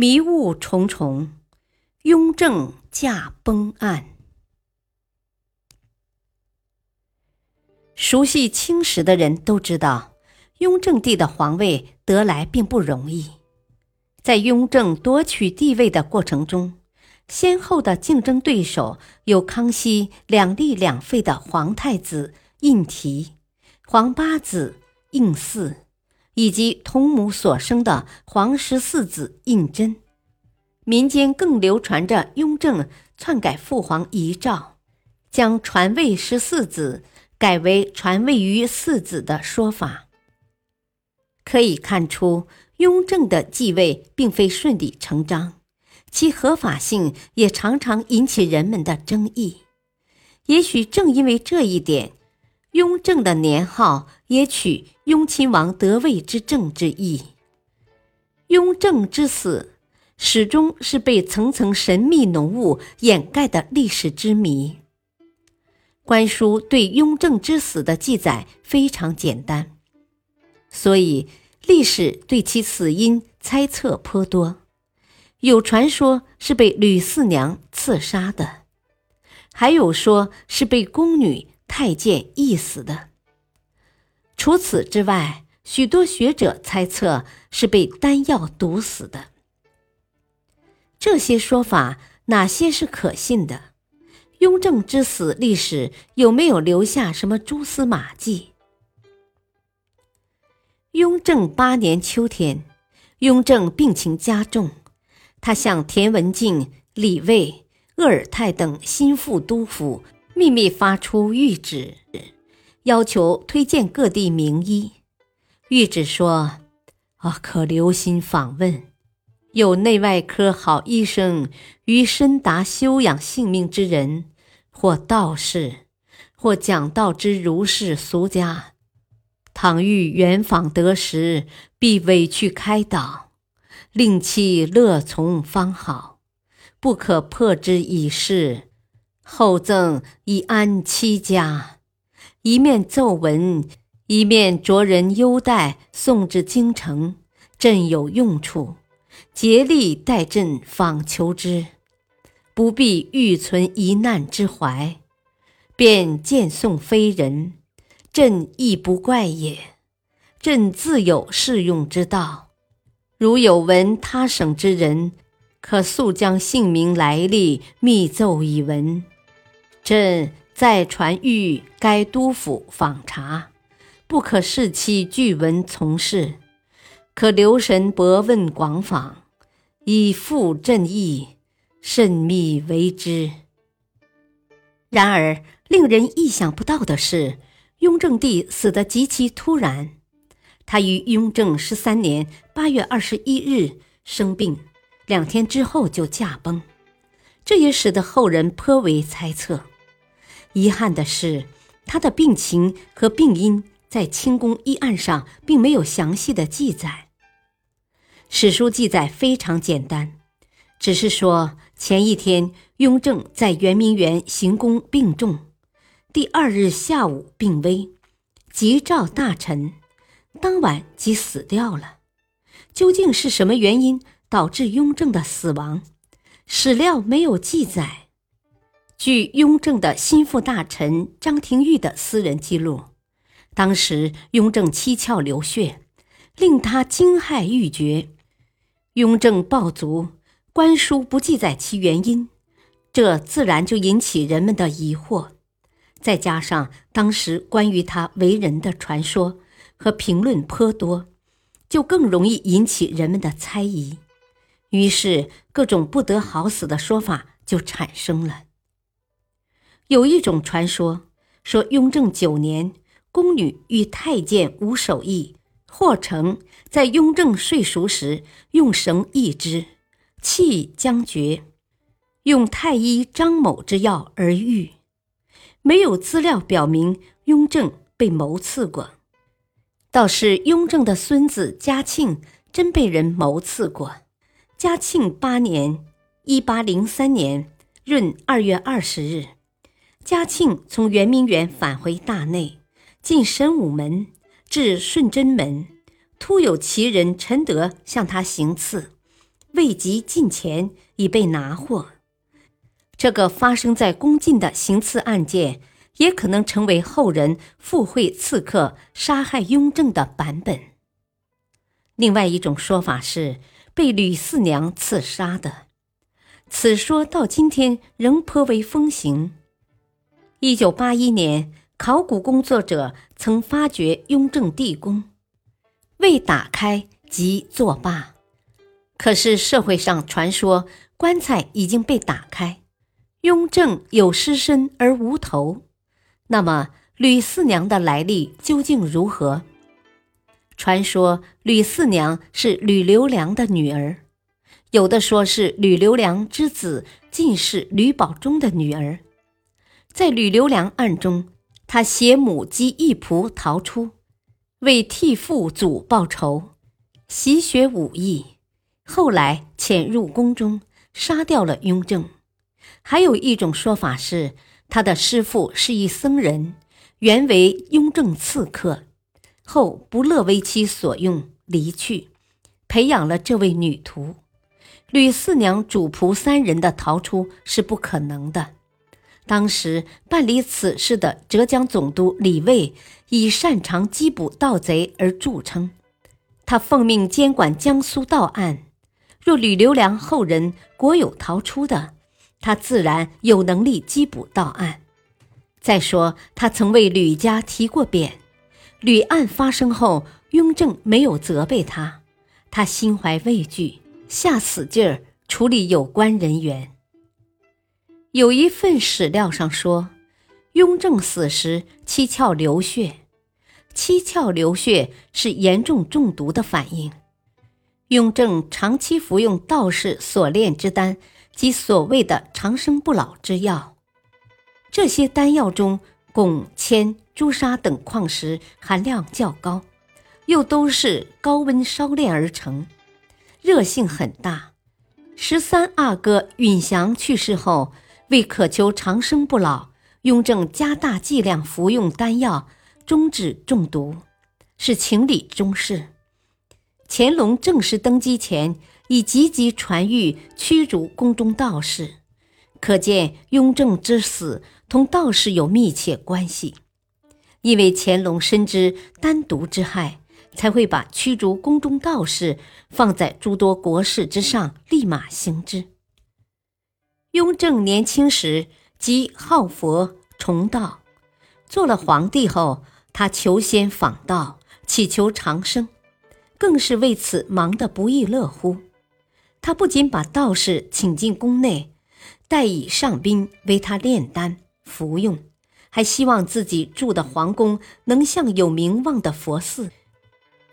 迷雾重重，雍正驾崩案。熟悉清史的人都知道，雍正帝的皇位得来并不容易。在雍正夺取帝位的过程中，先后的竞争对手有康熙两立两废的皇太子胤禔、皇八子胤祀。以及同母所生的皇十四子胤禛，民间更流传着雍正篡改父皇遗诏，将传位十四子改为传位于四子的说法。可以看出，雍正的继位并非顺理成章，其合法性也常常引起人们的争议。也许正因为这一点。雍正的年号也取雍亲王得位之政之意。雍正之死始终是被层层神秘浓雾掩盖的历史之谜。官书对雍正之死的记载非常简单，所以历史对其死因猜测颇多。有传说是被吕四娘刺杀的，还有说是被宫女。太监缢死的。除此之外，许多学者猜测是被丹药毒死的。这些说法哪些是可信的？雍正之死历史有没有留下什么蛛丝马迹？雍正八年秋天，雍正病情加重，他向田文镜、李卫、鄂尔泰等心腹督府。秘密发出谕旨，要求推荐各地名医。谕旨说：“啊，可留心访问，有内外科好医生于深达修养性命之人，或道士，或讲道之儒士俗家。倘欲远访得时，必委去开导，令其乐从方好，不可破之以事。”后赠以安妻家，一面奏文，一面着人优待，送至京城，朕有用处，竭力待朕访求之，不必欲存一难之怀，便见送非人，朕亦不怪也。朕自有适用之道，如有闻他省之人，可速将姓名来历密奏以闻。朕再传谕该督府访查，不可视其据文从事，可留神博问广访，以复朕意，慎密为之。然而，令人意想不到的是，雍正帝死得极其突然。他于雍正十三年八月二十一日生病，两天之后就驾崩，这也使得后人颇为猜测。遗憾的是，他的病情和病因在清宫医案上并没有详细的记载。史书记载非常简单，只是说前一天雍正在圆明园行宫病重，第二日下午病危，急召大臣，当晚即死掉了。究竟是什么原因导致雍正的死亡？史料没有记载。据雍正的心腹大臣张廷玉的私人记录，当时雍正七窍流血，令他惊骇欲绝。雍正暴卒，官书不记载其原因，这自然就引起人们的疑惑。再加上当时关于他为人的传说和评论颇多，就更容易引起人们的猜疑。于是，各种不得好死的说法就产生了。有一种传说，说雍正九年，宫女与太监吴守义霍成在雍正睡熟时用绳一之，气将绝，用太医张某之药而愈。没有资料表明雍正被谋刺过，倒是雍正的孙子嘉庆真被人谋刺过。嘉庆八年（一八零三年）闰二月二十日，嘉庆从圆明园返回大内，进神武门。至顺贞门，突有奇人陈德向他行刺，未及近前已被拿获。这个发生在宫禁的行刺案件，也可能成为后人附会刺客杀害雍正的版本。另外一种说法是被吕四娘刺杀的，此说到今天仍颇为风行。一九八一年。考古工作者曾发掘雍正地宫，未打开即作罢。可是社会上传说棺材已经被打开，雍正有尸身而无头。那么吕四娘的来历究竟如何？传说吕四娘是吕留良的女儿，有的说是吕留良之子进士吕保中的女儿。在吕留良案中。他携母及义仆逃出，为替父祖报仇，习学武艺，后来潜入宫中，杀掉了雍正。还有一种说法是，他的师傅是一僧人，原为雍正刺客，后不乐为其所用，离去，培养了这位女徒。吕四娘主仆三人的逃出是不可能的。当时办理此事的浙江总督李卫以擅长缉捕盗贼而著称，他奉命监管江苏盗案。若吕留良后人国有逃出的，他自然有能力缉捕盗案。再说，他曾为吕家提过匾。吕案发生后，雍正没有责备他，他心怀畏惧，下死劲儿处理有关人员。有一份史料上说，雍正死时七窍流血，七窍流血是严重中毒的反应。雍正长期服用道士所炼之丹及所谓的长生不老之药，这些丹药中汞、铅、朱砂等矿石含量较高，又都是高温烧炼而成，热性很大。十三阿哥允祥去世后。为渴求长生不老，雍正加大剂量服用丹药，终止中毒，是情理中事。乾隆正式登基前，已积极传谕驱逐宫中道士，可见雍正之死同道士有密切关系。因为乾隆深知丹毒之害，才会把驱逐宫中道士放在诸多国事之上，立马行之。雍正年轻时即好佛崇道，做了皇帝后，他求仙访道，祈求长生，更是为此忙得不亦乐乎。他不仅把道士请进宫内，代以上宾为他炼丹服用，还希望自己住的皇宫能像有名望的佛寺，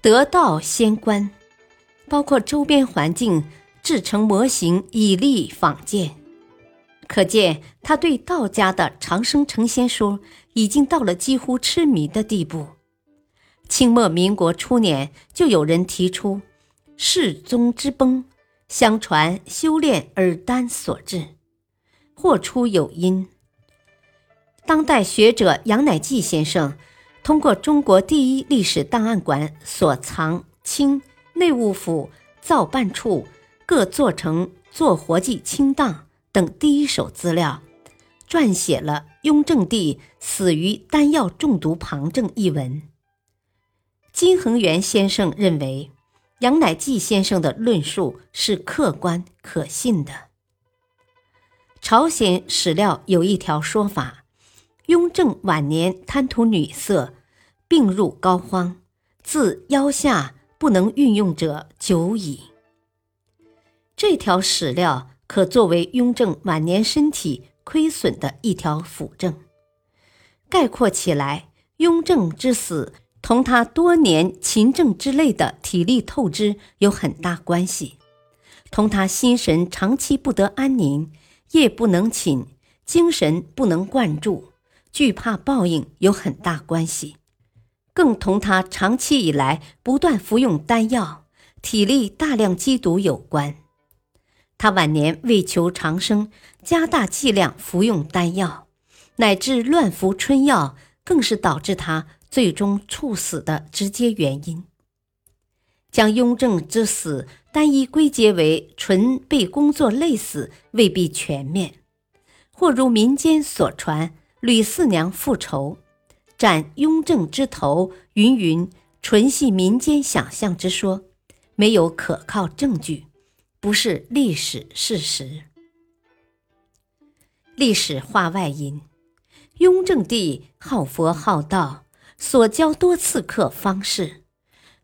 得道仙官，包括周边环境制成模型以利仿建。可见他对道家的长生成仙说已经到了几乎痴迷的地步。清末民国初年，就有人提出世宗之崩，相传修炼而丹所致，或出有因。当代学者杨乃济先生通过中国第一历史档案馆所藏清内务府造办处各做成做活计清档。等第一手资料，撰写了《雍正帝死于丹药中毒旁证》一文。金恒元先生认为，杨乃济先生的论述是客观可信的。朝鲜史料有一条说法：雍正晚年贪图女色，病入膏肓，自腰下不能运用者久矣。这条史料。可作为雍正晚年身体亏损的一条辅证。概括起来，雍正之死同他多年勤政之类的体力透支有很大关系，同他心神长期不得安宁、夜不能寝、精神不能贯注、惧怕报应有很大关系，更同他长期以来不断服用丹药、体力大量积毒有关。他晚年为求长生，加大剂量服用丹药，乃至乱服春药，更是导致他。最终猝死的直接原因，将雍正之死单一归结为纯被工作累死，未必全面。或如民间所传，吕四娘复仇，斩雍正之头，云云，纯系民间想象之说，没有可靠证据，不是历史事实。历史话外音：雍正帝好佛好道。所教多刺客方士，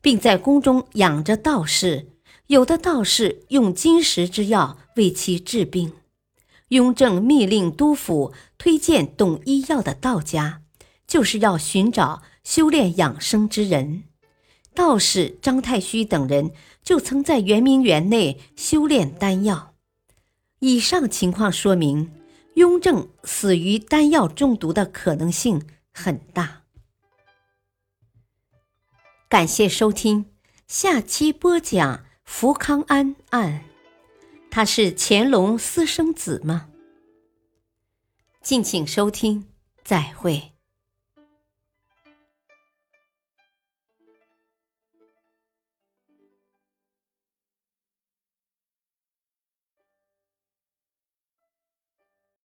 并在宫中养着道士。有的道士用金石之药为其治病。雍正密令督府推荐懂医药的道家，就是要寻找修炼养生之人。道士张太虚等人就曾在圆明园内修炼丹药。以上情况说明，雍正死于丹药中毒的可能性很大。感谢收听，下期播讲福康安案。他是乾隆私生子吗？敬请收听，再会。